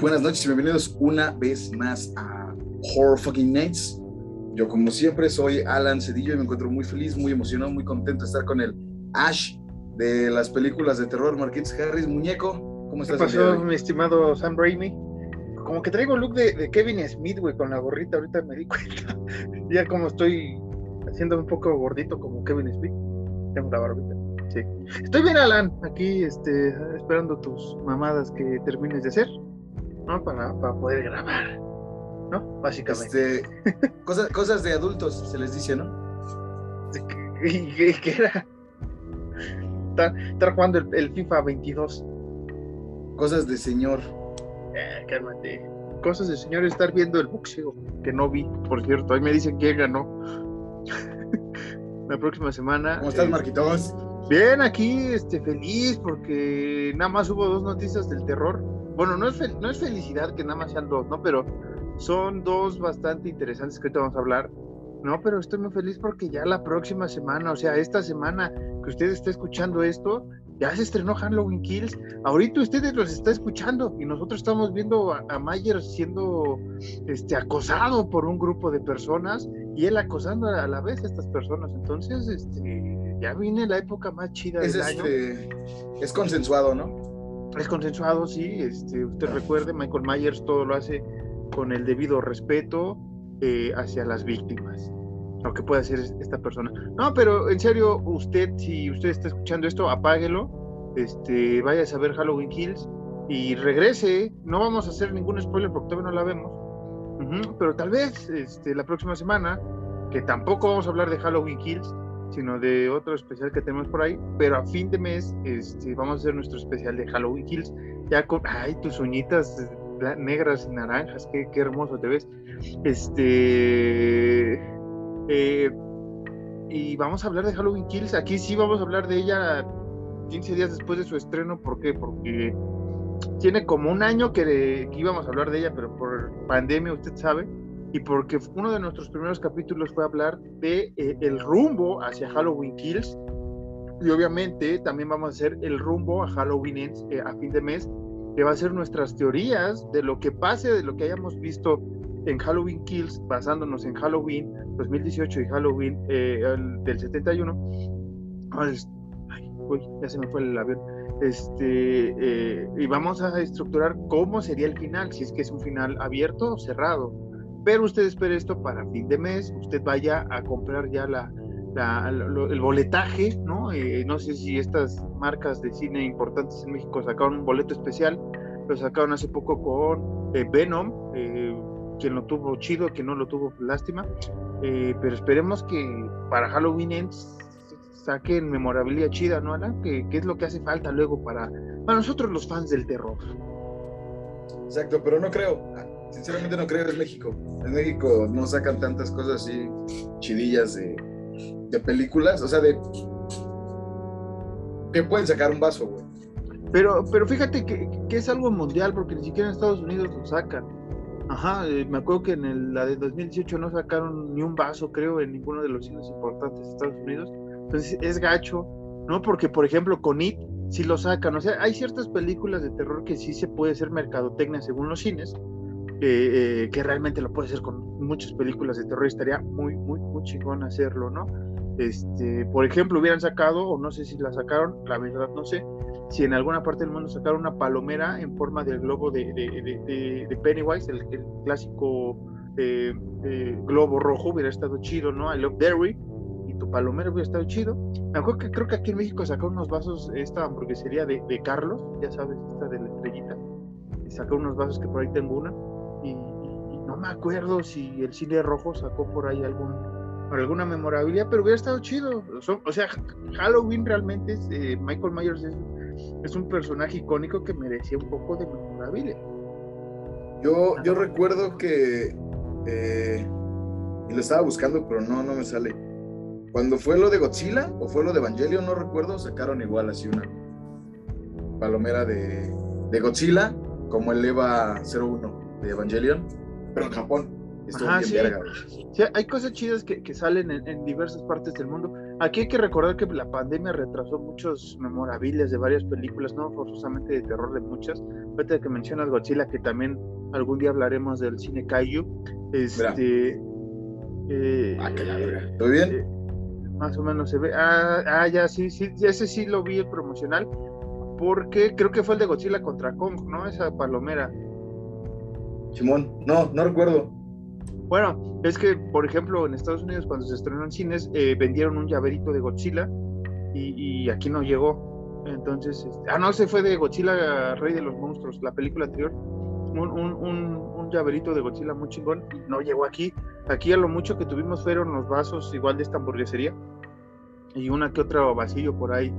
Buenas noches y bienvenidos una vez más a Horror Fucking Nights. Yo, como siempre, soy Alan Cedillo y me encuentro muy feliz, muy emocionado, muy contento de estar con el Ash de las películas de terror, Marquitos Harris. Muñeco, ¿cómo estás? ¿Qué pasó, mi estimado Sam Raimi? Como que traigo look de, de Kevin Smith, güey, con la gorrita, ahorita me di cuenta. ya como estoy haciendo un poco gordito como Kevin Smith, tengo la barbita. Sí. Estoy bien, Alan, aquí este, esperando tus mamadas que termines de hacer, ¿no? Para, para poder grabar, ¿no? Básicamente. Este, cosas, cosas de adultos, se les dice, ¿no? ¿Y qué, qué era? Estar, estar jugando el, el, FIFA 22. Cosas de señor. Eh, cálmate. Cosas de señor, estar viendo el boxeo, que no vi, por cierto. Ahí me dicen quién ganó. La próxima semana. ¿Cómo estás, eh, Marquitos? Bien, aquí este, feliz porque nada más hubo dos noticias del terror. Bueno, no es, no es felicidad que nada más sean dos, ¿no? Pero son dos bastante interesantes que ahorita vamos a hablar. No, pero estoy muy feliz porque ya la próxima semana, o sea, esta semana que usted está escuchando esto, ya se estrenó Halloween Kills. Ahorita ustedes los está escuchando y nosotros estamos viendo a, a Mayer siendo este, acosado por un grupo de personas y él acosando a la vez a estas personas. Entonces, este, ya viene la época más chida es del este, año. Es consensuado, ¿no? Es consensuado, sí. Este, usted recuerde, Michael Myers todo lo hace con el debido respeto eh, hacia las víctimas. Lo que puede hacer esta persona. No, pero en serio, usted, si usted está escuchando esto, apáguelo. Este, vaya a ver Halloween Kills y regrese. No vamos a hacer ningún spoiler porque todavía no la vemos. Pero tal vez este, la próxima semana, que tampoco vamos a hablar de Halloween Kills, sino de otro especial que tenemos por ahí, pero a fin de mes este, vamos a hacer nuestro especial de Halloween Kills, ya con, ay, tus uñitas negras y naranjas, qué, qué hermoso te ves. Este, eh, y vamos a hablar de Halloween Kills, aquí sí vamos a hablar de ella 15 días después de su estreno, ¿por qué? Porque tiene como un año que, que íbamos a hablar de ella, pero por pandemia, usted sabe, y porque uno de nuestros primeros capítulos fue hablar de eh, el rumbo hacia Halloween Kills y obviamente también vamos a hacer el rumbo a Halloween Ends eh, a fin de mes que va a ser nuestras teorías de lo que pase de lo que hayamos visto en Halloween Kills basándonos en Halloween 2018 y Halloween eh, el, del 71 ay, uy, ya se me fue el avión. Este y vamos a estructurar cómo sería el final si es que es un final abierto o cerrado pero usted espere esto para fin de mes, usted vaya a comprar ya la, el boletaje, ¿no? Eh, no sé si estas marcas de cine importantes en México sacaron un boleto especial, lo sacaron hace poco con eh, Venom, eh, quien lo tuvo chido, quien no lo tuvo lástima, eh, pero esperemos que para Halloween Ends saquen memorabilidad chida, ¿no, Alan? Que, que es lo que hace falta luego para, para nosotros los fans del terror. Exacto, pero no creo sinceramente no creo en México. En México no sacan tantas cosas así chidillas de, de películas, o sea, de que pueden sacar un vaso, güey. Pero, pero fíjate que, que, es algo mundial, porque ni siquiera en Estados Unidos lo sacan. Ajá, eh, me acuerdo que en el, la de 2018 no sacaron ni un vaso, creo, en ninguno de los cines importantes de Estados Unidos. Entonces es gacho, ¿no? Porque, por ejemplo, con It sí lo sacan. O sea, hay ciertas películas de terror que sí se puede hacer mercadotecnia según los cines, eh, eh, que realmente lo puede hacer con muchas películas de terror, estaría muy, muy, muy chingón hacerlo, ¿no? Este, por ejemplo, hubieran sacado, o no sé si la sacaron, la verdad no sé, si en alguna parte del mundo sacaron una palomera en forma del globo de, de, de, de Pennywise, el, el clásico eh, globo rojo, hubiera estado chido, ¿no? I Love Derry, y tu palomera hubiera estado chido. Me acuerdo que creo que aquí en México sacaron unos vasos, esta hamburguesería de, Carlos, ya sabes, esta de la estrellita, sacó unos vasos que por ahí tengo una, me acuerdo si el cine rojo sacó por ahí algún alguna memorabilidad, pero hubiera estado chido. O sea, Halloween realmente es, eh, Michael Myers es, es, un personaje icónico que merecía un poco de memorabilia. Yo, yo recuerdo que eh, y lo estaba buscando, pero no, no me sale. Cuando fue lo de Godzilla o fue lo de Evangelion, no recuerdo, sacaron igual así una palomera de, de Godzilla, como el EVA 01 de Evangelion, pero en Japón. Ajá, sí. sí. hay cosas chidas que, que salen en, en, diversas partes del mundo. Aquí hay que recordar que la pandemia retrasó muchos memorables de varias películas, no forzosamente de terror de muchas. Ahorita que mencionas Godzilla, que también algún día hablaremos del cine Kaiju. Este. Eh, ah, ¿Todo bien? Eh, más o menos se ve. Ah, ah, ya, sí, sí, ese sí lo vi el promocional. Porque creo que fue el de Godzilla contra Kong, ¿no? Esa palomera. Simón, no, no recuerdo. Bueno, es que, por ejemplo, en Estados Unidos cuando se estrenó en cines, eh, vendieron un llaverito de Godzilla y, aquí no llegó. Entonces, este, ah, no, se fue de Godzilla, Rey de los Monstruos, la película anterior. Un, un, un, llaverito de Godzilla muy chingón y no llegó aquí. Aquí a lo mucho que tuvimos fueron los vasos igual de esta hamburguesería y una que otra vasillo por ahí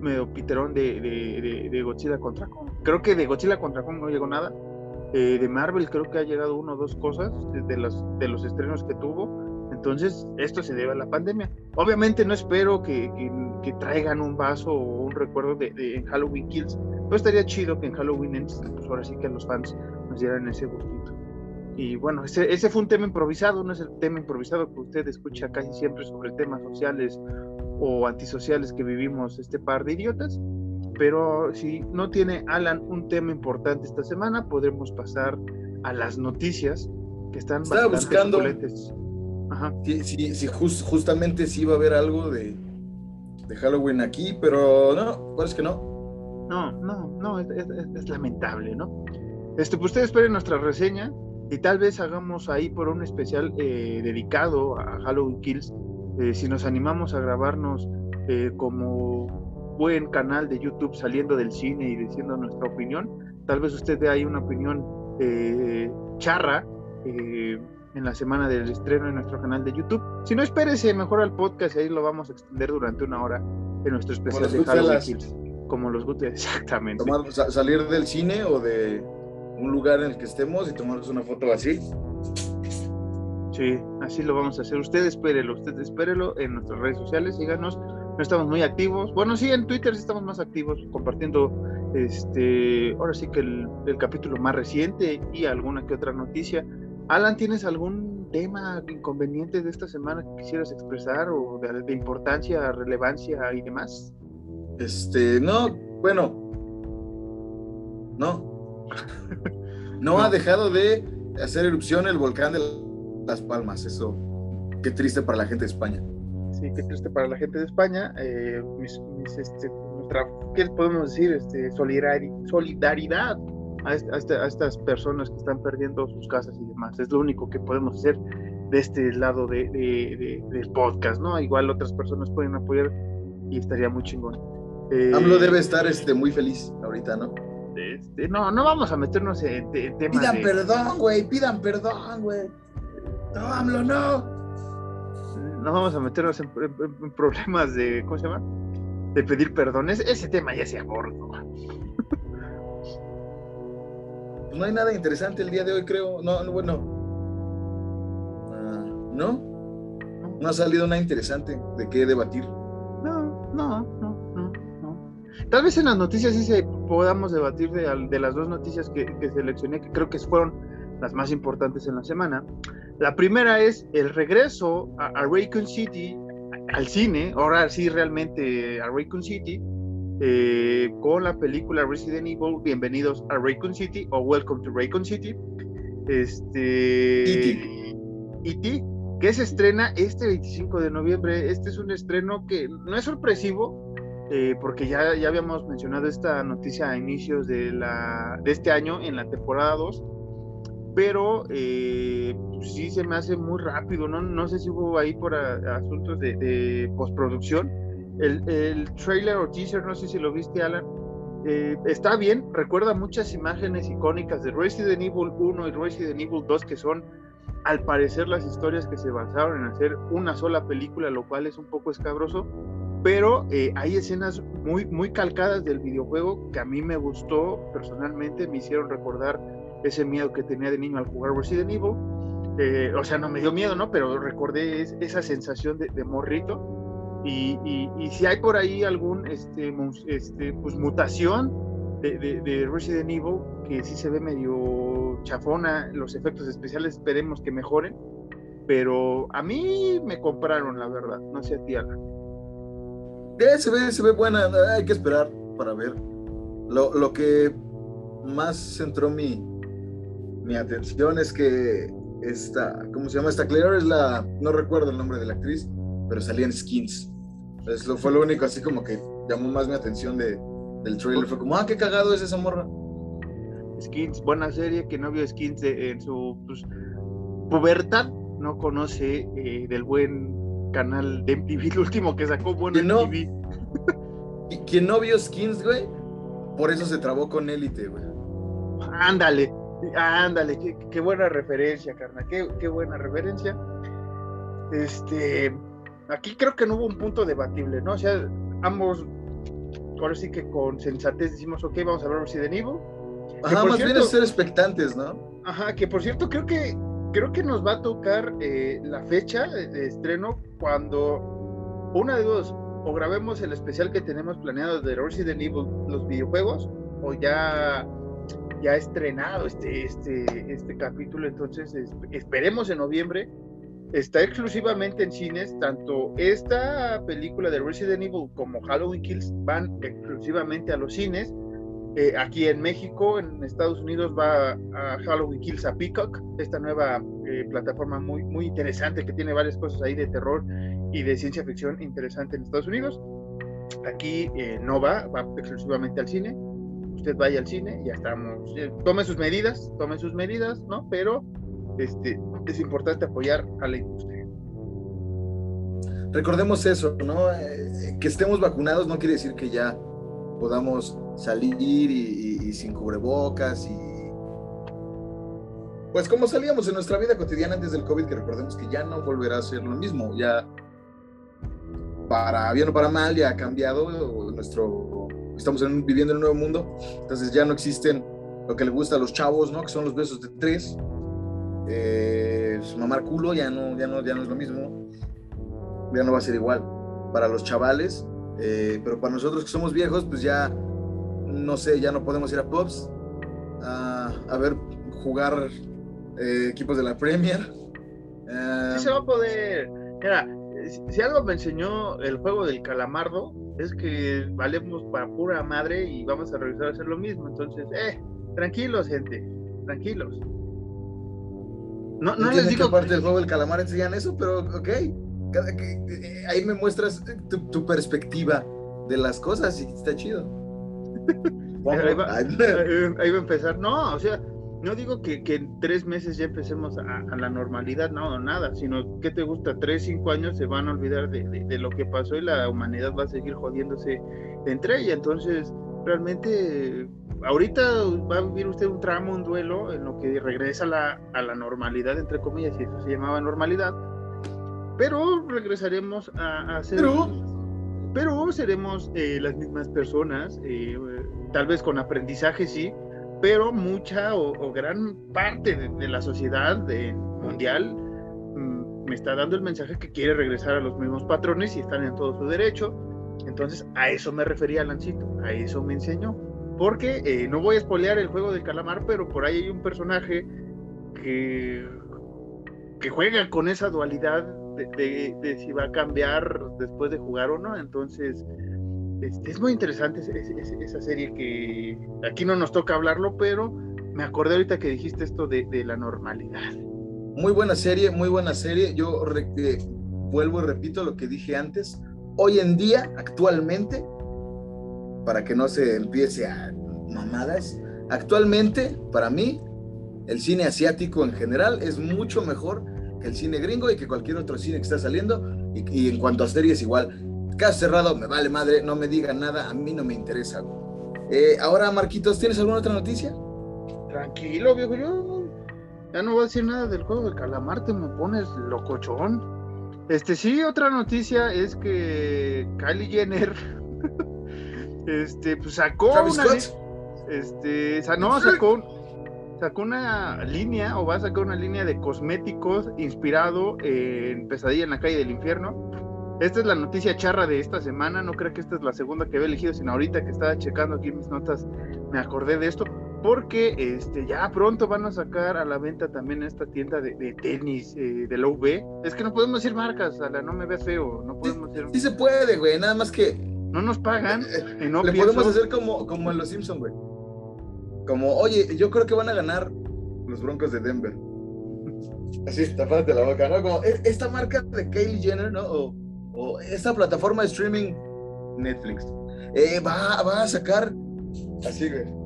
medio piterón de, de, de Godzilla contra Kong. Creo que de Godzilla contra Kong no llegó nada eh, de Marvel creo que ha llegado uno o dos cosas de, los, de los estrenos que tuvo. Entonces, esto se debe a la pandemia. Obviamente no espero que, que, traigan un vaso o un recuerdo de, Halloween Kills, pero estaría chido que en Halloween pues ahora sí que los fans nos dieran ese gustito. Y bueno, ese, ese fue un tema improvisado, no es el tema improvisado que usted escucha casi siempre sobre temas sociales o antisociales que vivimos este par de idiotas. Pero si no tiene Alan un tema importante esta semana, podremos pasar a las noticias que están Estaba buscando. Ajá. Sí, justamente sí iba a haber algo de, de Halloween aquí, pero no, parece que no. No, no, no, es, lamentable, ¿no? Este, pues ustedes esperen nuestra reseña y tal vez hagamos ahí por un especial eh, dedicado a Halloween Kills. Eh, si nos animamos a grabarnos eh, como buen canal de YouTube saliendo del cine y diciendo nuestra opinión. Tal vez usted dé ahí una opinión eh, charra eh, en la semana del estreno en nuestro canal de YouTube. Si no, espérese mejor al podcast y ahí lo vamos a extender durante una hora en nuestro especial de Halloween Como los guste, exactamente. salir del cine o de un lugar en el que estemos y tomarnos una foto así. Sí, así lo vamos a hacer. Usted espérelo, usted espérelo en nuestras redes sociales, síganos no estamos muy activos. Bueno, sí, en Twitter sí estamos más activos, compartiendo este, ahora sí que el, capítulo más reciente y alguna que otra noticia. Alan, ¿tienes algún tema inconveniente de esta semana que quisieras expresar o de, importancia, relevancia y demás? Este, no, bueno, no. no, ha dejado de hacer erupción el volcán de Las Palmas, eso. Qué triste para la gente de España sí, qué triste para la gente de España. Eh, este, ¿Qué podemos decir? Este, solidaridad a, estas personas que están perdiendo sus casas y demás. Es lo único que podemos hacer de este lado de, del podcast, ¿no? Igual otras personas pueden apoyar y estaría muy chingón. Eh, AMLO debe estar este, muy feliz ahorita, ¿no? Este, no, no vamos a meternos en, en temas. Pidan perdón, güey, pidan perdón, güey. No, AMLO, no no vamos a meternos en, problemas de, ¿cómo se llama? De pedir perdón. ese tema ya se aborda. Pues no hay nada interesante el día de hoy, creo. No, bueno. Ah, ¿No? No ha salido nada interesante de qué debatir. No, no, no, no, no. Tal vez en las noticias sí se podamos debatir de, las dos noticias que, que seleccioné, que creo que fueron las más importantes en la semana. La primera es el regreso a, Raycon City, al cine, ahora sí realmente a Raycon City, eh, con la película Resident Evil, Bienvenidos a Raycon City o Welcome to Raycon City. Este. E.T. que se estrena este 25 de noviembre. Este es un estreno que no es sorpresivo, eh, porque ya, ya habíamos mencionado esta noticia a inicios de, la, de este año en la temporada 2 pero eh, sí se me hace muy rápido, ¿no? No sé si hubo ahí por asuntos de, postproducción. El, el, trailer o teaser, no sé si lo viste, Alan, eh, está bien, recuerda muchas imágenes icónicas de Resident Evil 1 y Resident Evil 2, que son, al parecer, las historias que se basaron en hacer una sola película, lo cual es un poco escabroso, pero eh, hay escenas muy, muy calcadas del videojuego que a mí me gustó personalmente, me hicieron recordar ese miedo que tenía de niño al jugar Resident Evil. Eh, o sea, no me dio miedo, ¿no? Pero recordé esa sensación de, morrito. Y, y, si hay por ahí algún, este, este pues, mutación de, de, Resident Evil, que sí se ve medio chafona, los efectos especiales esperemos que mejoren. Pero a mí me compraron, la verdad. No sé a ti, Alan. Eh, se ve, se ve buena, hay que esperar para ver. Lo, lo que más centró mi, mi atención es que esta, ¿cómo se llama? Esta Claire es la, no recuerdo el nombre de la actriz, pero salía en Skins. Entonces, lo fue lo único así como que llamó más mi atención de, del trailer. Fue como, ah, qué cagado es esa morra. Skins, buena serie, que no vio Skins en su pues, pubertad, no conoce eh, del buen canal de MTV, el último que sacó bueno no? MTV. Quien no vio Skins, güey, por eso se trabó con Élite, güey. Ándale, ándale, qué, buena referencia, carnal, qué, qué buena referencia. Este, aquí creo que no hubo un punto debatible, ¿no? O sea, ambos, ahora sí que con sensatez decimos, ok, vamos a ver Resident Evil. Ajá, más bien es ser expectantes, ¿no? Ajá, que por cierto, creo que creo que nos va a tocar eh, la fecha de estreno cuando una de dos, o grabemos el especial que tenemos planeado de Resident Evil, los videojuegos, o ya ya estrenado este, este, este capítulo, entonces esperemos en noviembre. Está exclusivamente en cines, tanto esta película de Resident Evil como Halloween Kills van exclusivamente a los cines. Eh, aquí en México, en Estados Unidos va a Halloween Kills a Peacock, esta nueva eh, plataforma muy, muy interesante que tiene varias cosas ahí de terror y de ciencia ficción interesante en Estados Unidos. Aquí eh, no va, va exclusivamente al cine. Usted vaya al cine, ya estamos. Tome sus medidas, tome sus medidas, ¿no? Pero este, es importante apoyar a la industria. Recordemos eso, ¿no? que estemos vacunados no quiere decir que ya podamos salir y, sin cubrebocas y pues como salíamos en nuestra vida cotidiana antes del COVID, que recordemos que ya no volverá a ser lo mismo, ya para bien o para mal ya ha cambiado nuestro, estamos viviendo en un nuevo mundo, entonces ya no existen lo que le gusta a los chavos, ¿no? Que son los besos de tres, eh, mamar culo ya no, ya no, ya no es lo mismo, ya no va a ser igual. Para los chavales, eh, pero para nosotros que somos viejos, pues ya, no sé, ya no podemos ir a pubs a, ver jugar eh, equipos de la Premier. sí se va a poder. Mira, si algo me enseñó el juego del calamardo, es que valemos para pura madre y vamos a regresar a hacer lo mismo. Entonces, eh, tranquilos, gente, tranquilos. No, no les digo. parte del juego del calamar enseñan eso, pero ok. Eh, ahí me muestras tu, perspectiva de las cosas y está chido. ahí, va, a empezar. No, o sea, no digo que, en tres meses ya empecemos a, la normalidad, no, nada, sino que te gusta, tres, cinco años se van a olvidar de, lo que pasó y la humanidad va a seguir jodiéndose entre ella. Entonces, realmente, ahorita va a vivir usted un tramo, un duelo, en lo que regresa a la, a la normalidad, entre comillas, y eso se llamaba normalidad pero regresaremos a, ser... Pero, seremos eh, las mismas personas, eh, tal vez con aprendizaje sí, pero mucha o, gran parte de, la sociedad mundial mm, me está dando el mensaje que quiere regresar a los mismos patrones y están en todo su derecho. Entonces, a eso me refería Lancito, a eso me enseñó. Porque eh, no voy a espolear el juego del calamar, pero por ahí hay un personaje que, que juega con esa dualidad de, si va a cambiar después de jugar o no. Entonces, es muy interesante esa serie que aquí no nos toca hablarlo, pero me acordé ahorita que dijiste esto de, la normalidad. Muy buena serie, muy buena serie. Yo eh, vuelvo y repito lo que dije antes. Hoy en día, actualmente, para que no se empiece a mamadas, actualmente, para mí, el cine asiático en general es mucho mejor el cine gringo y que cualquier otro cine que está saliendo. Y, en cuanto a series, igual. Caso cerrado, me vale madre, no me digan nada, a mí no me interesa. Eh, ahora, Marquitos, ¿tienes alguna otra noticia? Tranquilo, viejo, yo ya no voy a decir nada del juego de calamar, te me pones locochón. Este, sí, otra noticia es que Kylie Jenner, este, pues sacó una, este, no, sacó, sacó una línea o va a sacar una línea de cosméticos inspirado en Pesadilla en la calle del infierno. Esta es la noticia charra de esta semana. No creo que esta es la segunda que había elegido, sino ahorita que estaba checando aquí mis notas, me acordé de esto. porque este, ya pronto van a sacar a la venta también esta tienda de, tenis eh, de la UV. Es que no podemos decir marcas, a la no me ve feo, no podemos sí, sí se puede, güey, nada más que... No nos pagan. y no Le podemos hacer como, como en Los Simpsons, güey. Como, oye, yo creo que van a ganar los Broncos de Denver. Así, tapándote la boca, ¿no? Como e, esta marca de Kylie Jenner, ¿no? O, o esta plataforma de streaming Netflix. Eh, va, va a sacar así, güey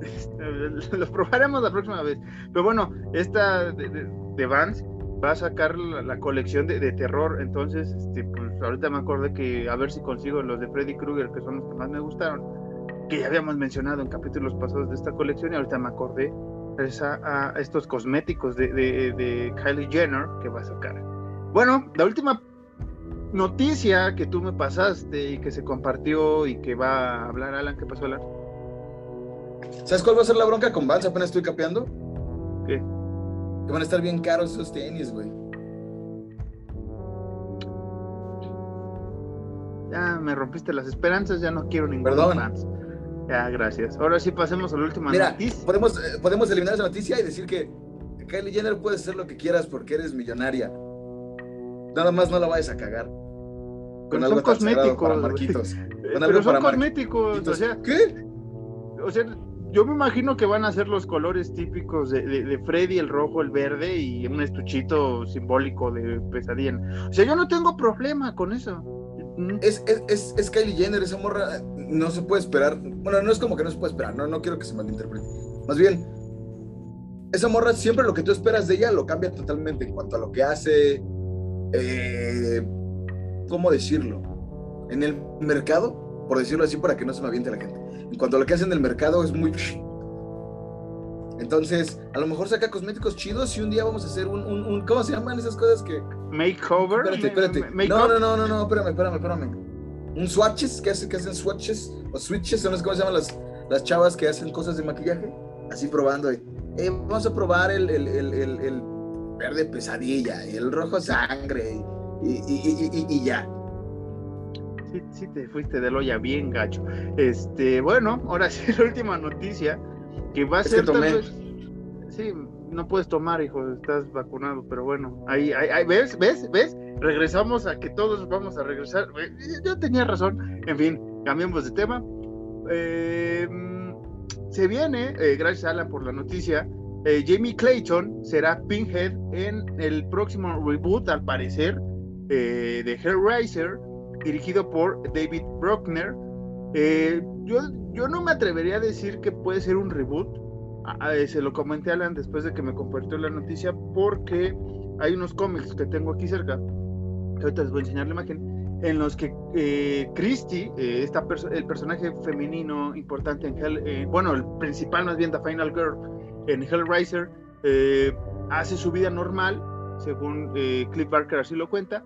Lo probaremos la próxima vez. Pero bueno, esta de, Vans va a sacar la, colección de, terror. Entonces, este, pues ahorita me acordé que a ver si consigo los de Freddy Krueger, que son los que más me gustaron, que ya habíamos mencionado en capítulos pasados de esta colección. Y ahorita me acordé a, estos cosméticos de, de Kylie Jenner que va a sacar. Bueno, la última noticia que tú me pasaste y que se compartió y que va a hablar Alan, ¿qué pasó Alan? ¿Sabes cuál va a ser la bronca con Vans? Apenas estoy capeando. ¿Qué? Que van a estar bien caros esos tenis, güey. Ya me rompiste las esperanzas, ya no quiero ningún Perdón. Vans. Ya, gracias. Ahora sí pasemos a la última Mira, noticia. Podemos, eh, podemos eliminar esa noticia y decir que Kylie Jenner puede ser lo que quieras porque eres millonaria. Nada más no la vayas a cagar. Con algo son cosméticos. Para Marquitos. Con algo Pero son cosméticos. O sea, ¿Qué? O sea, yo me imagino que van a ser los colores típicos de, Freddy, el rojo, el verde y un estuchito simbólico de pesadilla. O sea, yo no tengo problema con eso. Es, es, es, Kylie Jenner, esa morra no se puede esperar. Bueno, no es como que no se puede esperar, no, no quiero que se malinterprete. Más bien, esa morra siempre lo que tú esperas de ella lo cambia totalmente en cuanto a lo que hace. Eh, ¿Cómo decirlo? En el mercado, por decirlo así, para que no se me aviente la gente en cuanto a lo que hacen en el mercado es muy... Entonces, a lo mejor saca cosméticos chidos y un día vamos a hacer un, un, ¿cómo se llaman esas cosas que... Makeover. Espérate, espérate. No, no, no, no, no, espérame, espérame, espérame. Un swatches, ¿qué hacen, que hacen swatches? O switches, ¿no es cómo se llaman las, las chavas que hacen cosas de maquillaje? Así probando. Eh, vamos a probar el, el, el, el, verde pesadilla y el rojo sangre y, y, y, y ya. Sí, te fuiste de loya bien gacho. Este, bueno, ahora sí, la última noticia, que va a ser tal vez, sí, no puedes tomar, hijo, estás vacunado, pero bueno, ahí, ahí, ves, ves, ves, regresamos a que todos vamos a regresar. Yo tenía razón, en fin, cambiamos de tema. Eh, se viene, eh, gracias Alan por la noticia, eh, Jamie Clayton será Pinhead en el próximo reboot, al parecer, de Hellraiser, dirigido por David Bruckner. Eh, yo, yo no me atrevería a decir que puede ser un reboot. se lo comenté a Alan después de que me compartió la noticia, porque hay unos cómics que tengo aquí cerca, que ahorita les voy a enseñar la imagen, en los que eh, Christie, eh, el personaje femenino importante en Hell, eh, bueno, el principal más bien, The Final Girl, en Hellraiser, hace su vida normal, según Cliff Barker así lo cuenta,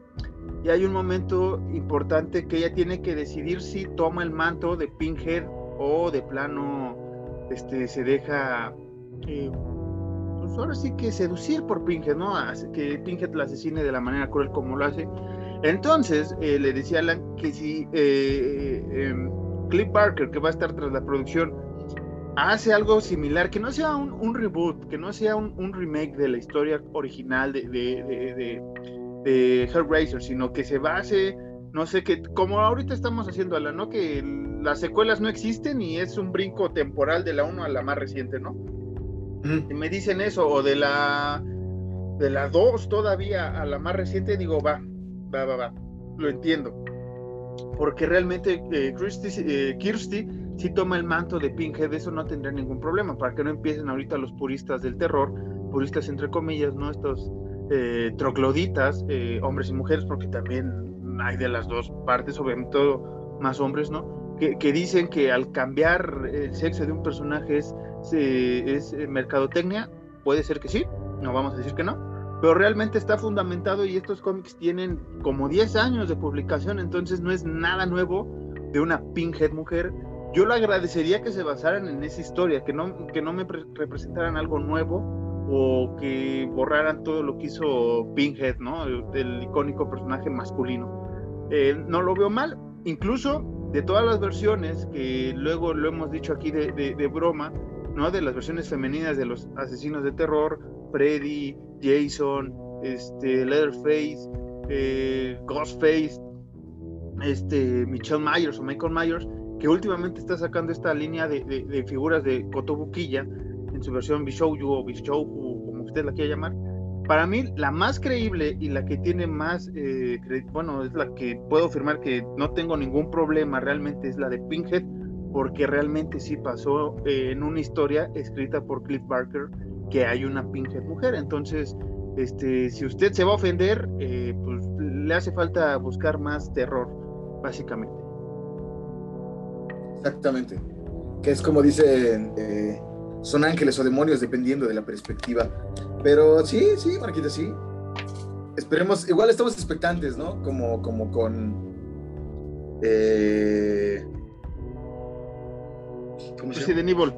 y hay un momento importante que ella tiene que decidir si toma el manto de Pinhead o de plano este, se deja, eh, pues ahora sí que seducir por Pinhead, ¿no? Que Pinhead la asesine de la manera cruel como lo hace. Entonces eh, le decía Alan que si eh, Cliff Barker, que va a estar tras la producción, hace algo similar, que no sea un, reboot, que no sea un, remake de la historia original de, de de Hellraiser, sino que se base, no sé, que como ahorita estamos haciendo, la ¿no? Que las secuelas no existen y es un brinco temporal de la 1 a la más reciente, ¿no? Me dicen eso, o de la de la 2 todavía a la más reciente, digo, va, va, va, va, lo entiendo. Porque realmente eh, eh, Kirsty si toma el manto de Pinhead, eso no tendría ningún problema, para que no empiecen ahorita los puristas del terror, puristas entre comillas, ¿no? Estos eh, trogloditas, eh, hombres y mujeres, porque también hay de las dos partes, obviamente todo más hombres, ¿no? Que, dicen que al cambiar el sexo de un personaje es, es eh, mercadotecnia, puede ser que sí, no vamos a decir que no, pero realmente está fundamentado y estos cómics tienen como 10 años de publicación, entonces no es nada nuevo de una pinhead mujer. Yo le agradecería que se basaran en esa historia, que no, que no me representaran algo nuevo, o que borraran todo lo que hizo Pinhead, ¿no? El, icónico personaje masculino. Eh, no lo veo mal, incluso de todas las versiones que luego lo hemos dicho aquí de, broma, ¿no? De las versiones femeninas de los asesinos de terror, Freddy, Jason, este, Leatherface, eh, Ghostface, este, Michelle Myers o Michael Myers, que últimamente está sacando esta línea de, figuras de Kotobukiya en su versión Bishouju o Bishouju, como usted la quiera llamar. Para mí, la más creíble y la que tiene más, eh, bueno, es la que puedo afirmar que no tengo ningún problema realmente, es la de Pinkhead, porque realmente sí pasó eh, en una historia escrita por Cliff Barker que hay una Pinkhead mujer. Entonces, este, si usted se va a ofender, eh, pues le hace falta buscar más terror, básicamente. Exactamente. Que es como dicen, eh, son ángeles o demonios dependiendo de la perspectiva. Pero sí, sí, Marquita, sí. Esperemos, igual estamos expectantes, ¿no? Como, como con... Eh, ¿Cómo se Resident Evil.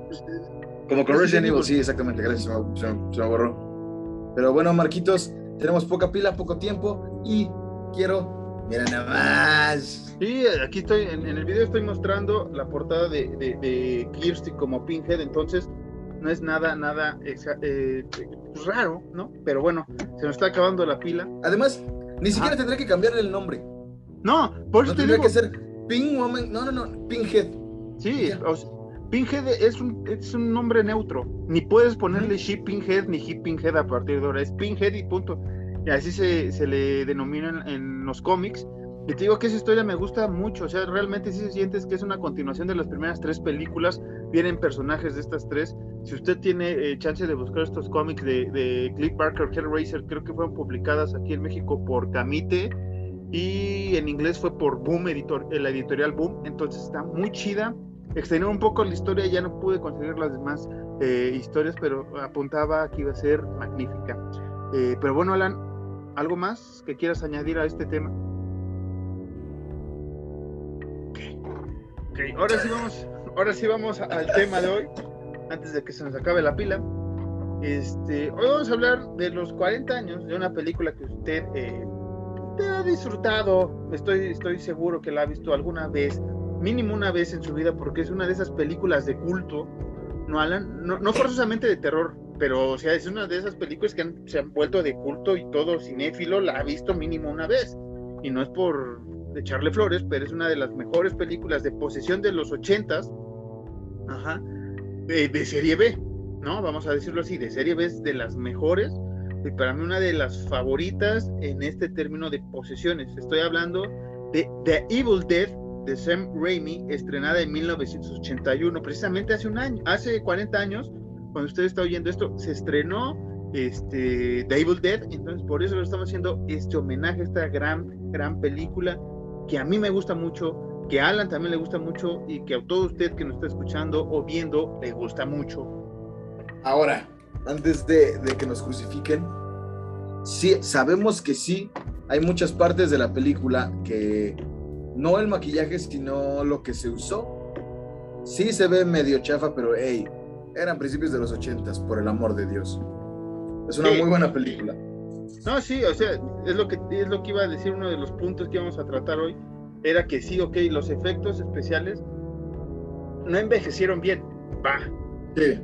Como con Resident, Evil, sí, exactamente, gracias, se me, borró. Pero bueno, Marquitos, tenemos poca pila, poco tiempo y quiero, mira nada más. Sí, aquí estoy, en, el video estoy mostrando la portada de, de, Kirsty como Pinhead, entonces no es nada, nada eh, pues raro, ¿no? Pero bueno, se nos está acabando la pila. Además, ni siquiera tendré que cambiarle el nombre. No, por eso tendría que ser Pink Woman, no, no, no, Pinhead. Sí, o sea, Pinhead es un, es un nombre neutro. Ni puedes ponerle She Pinhead ni He Pinhead a partir de ahora. Es Pinhead y punto. Y así se, se le denominan en los cómics. Y te digo que esa historia me gusta mucho. O sea, realmente sí se sientes que es una continuación de las primeras tres películas. Vienen personajes de estas tres. Si usted tiene eh, chance de buscar estos cómics de, de Cliff Barker, Hellraiser, creo que fueron publicadas aquí en México por Camite y en inglés fue por Boom, editor, la editorial Boom. Entonces está muy chida extender un poco la historia, ya no pude conseguir las demás eh, historias, pero apuntaba que iba a ser magnífica. Eh, pero bueno, Alan, ¿algo más que quieras añadir a este tema? Ok, ahora sí vamos, ahora sí vamos al tema de hoy, antes de que se nos acabe la pila. Este, hoy vamos a hablar de los 40 años de una película que usted eh, ha disfrutado, estoy, estoy seguro que la ha visto alguna vez mínimo una vez en su vida porque es una de esas películas de culto, no Alan, no, forzosamente de terror, pero o sea, es una de esas películas que se han vuelto de culto y todo cinéfilo la ha visto mínimo una vez. Y no es por echarle flores, pero es una de las mejores películas de posesión de los ochentas, ajá, de, de serie B, ¿no? Vamos a decirlo así, de serie B es de las mejores y para mí una de las favoritas en este término de posesiones. Estoy hablando de The Evil Dead de Sam Raimi, estrenada en 1981, precisamente hace un año, hace 40 años, cuando usted está oyendo esto, se estrenó este, The Evil Dead, entonces por eso lo estamos haciendo este homenaje a esta gran, gran película que a mí me gusta mucho, que a Alan también le gusta mucho y que a todo usted que nos está escuchando o viendo le gusta mucho. Ahora, antes de, de que nos crucifiquen, sí, sabemos que sí, hay muchas partes de la película que no el maquillaje, sino lo que se usó. Sí se ve medio chafa, pero hey, eran principios de los ochentas, por el amor de Dios. Es una muy buena película. No, sí, o sea, es lo que es lo que iba a decir uno de los puntos que íbamos a tratar hoy, era que sí, ok, los efectos especiales no envejecieron bien, va. Sí.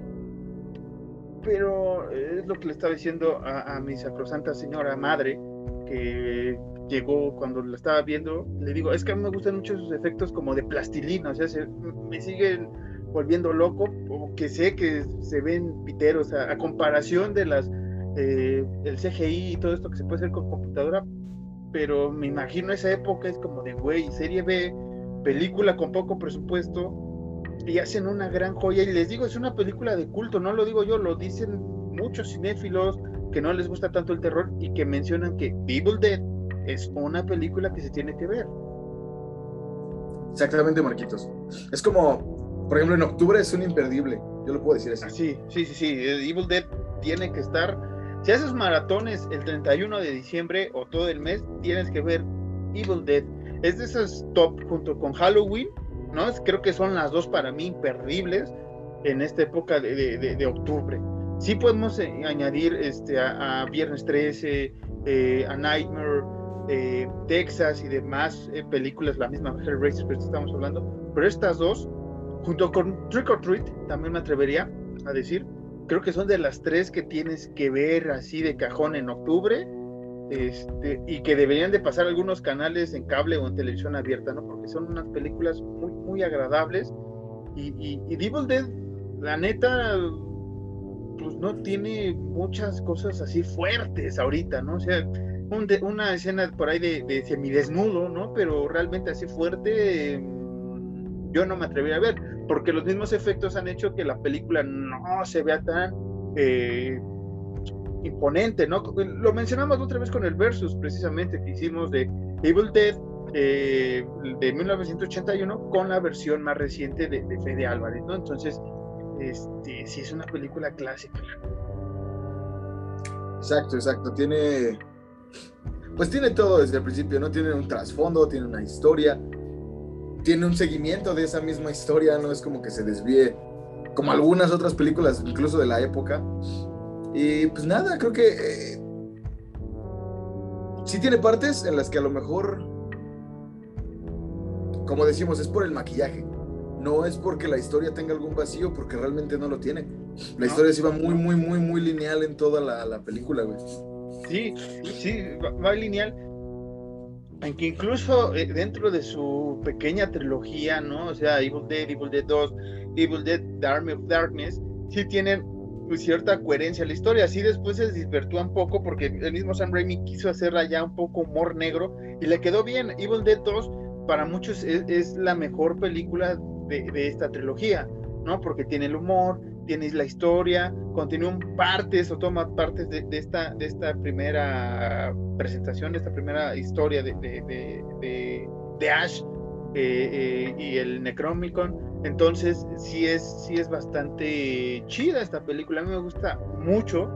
Pero es lo que le estaba diciendo a, a mi sacrosanta señora madre, que llegó cuando la estaba viendo, le digo, es que a mí me gustan mucho esos efectos como de plastilina, o sea, me siguen volviendo loco, o que sé que se ven piteros, a, comparación de las, eh, el CGI y todo esto que se puede hacer con computadora, pero me imagino esa época es como de, güey, serie B, película con poco presupuesto, y hacen una gran joya, y les digo, es una película de culto, no lo digo yo, lo dicen muchos cinéfilos que no les gusta tanto el terror y que mencionan que Evil Dead es una película que se tiene que ver. Exactamente, Marquitos. Es como, por ejemplo, en octubre es un imperdible. Yo lo puedo decir así. Sí, sí, sí, sí. Evil Dead tiene que estar. Si haces maratones el 31 de diciembre o todo el mes, tienes que ver Evil Dead. Es de esas top junto con Halloween, ¿no? Creo que son las dos para mí imperdibles en esta época de, octubre. Sí podemos eh, añadir este, a, Viernes 13, eh, a Nightmare, eh, Texas y demás eh, películas, la misma Hellraiser que estamos hablando, pero estas dos, junto con Trick or Treat, también me atrevería, a decir, creo que son de las tres que tienes que ver así de cajón en octubre. Este, y que deberían de pasar algunos canales en cable o en televisión abierta, ¿no? Porque son unas películas muy, muy agradables. Y, y, y Devil Dead, la neta, pues no tiene muchas cosas así fuertes ahorita, ¿no? O sea, una escena por ahí de, semidesnudo, ¿no? Pero realmente así fuerte, mm, yo no me atrevería a ver, porque los mismos efectos han hecho que la película no se vea tan eh, imponente, ¿no? Lo mencionamos otra vez con el versus, precisamente, que hicimos de Evil Dead eh, de 1981 con la versión más reciente de, de Fede Álvarez, ¿no? Entonces, este, sí es una película clásica. Exacto, exacto. Tiene, pues tiene todo desde el principio, ¿no? Tiene un trasfondo, tiene una historia, tiene un seguimiento de esa misma historia, no es como que se desvíe como algunas otras películas, incluso de la época. Y pues nada, creo que eh, sí tiene partes en las que a lo mejor, como decimos, es por el maquillaje no es porque la historia tenga algún vacío, porque realmente no lo tiene. La historia sí va muy, muy, muy, muy lineal en toda la, película, güey. Sí, sí, va, lineal. Aunque incluso eh, dentro de su pequeña trilogía, ¿no? O sea, Evil Dead, Evil Dead 2, Evil Dead, The Army of Darkness, sí tienen cierta coherencia la historia. Así después se desvirtúa un poco porque el mismo Sam Raimi quiso hacerla ya un poco humor negro y le quedó bien. Evil Dead 2 para muchos es la mejor película de, esta trilogía, ¿no? Porque tiene el humor, tiene la historia, continúan partes o toma partes de, esta, de esta primera presentación, de esta primera historia de, de Ash eh, eh, y el Necronomicon. Entonces, sí es, sí es bastante chida esta película. A mí me gusta mucho.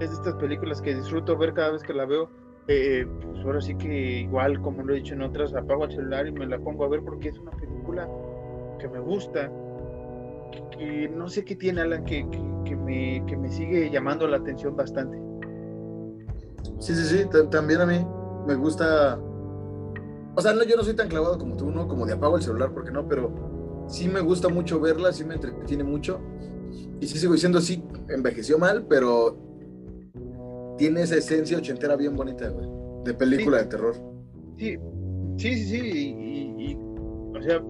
Es de estas películas que disfruto ver cada vez que la veo. Eh, pues ahora sí que igual, como lo he dicho en otras, apago el celular y me la pongo a ver porque es una película que me gusta, que, no sé qué tiene Alan, que, que, me, que me sigue llamando la atención bastante. Sí, sí, sí, también a mí me gusta, o sea, no, yo no soy tan clavado como tú, ¿no? Como de apago el celular, porque no, pero sí me gusta mucho verla, sí me entretiene mucho. Y sí sigo diciendo, sí, envejeció mal, pero tiene esa esencia ochentera bien bonita, güey, de película de terror. Sí, sí, sí, sí, y, y, o sea,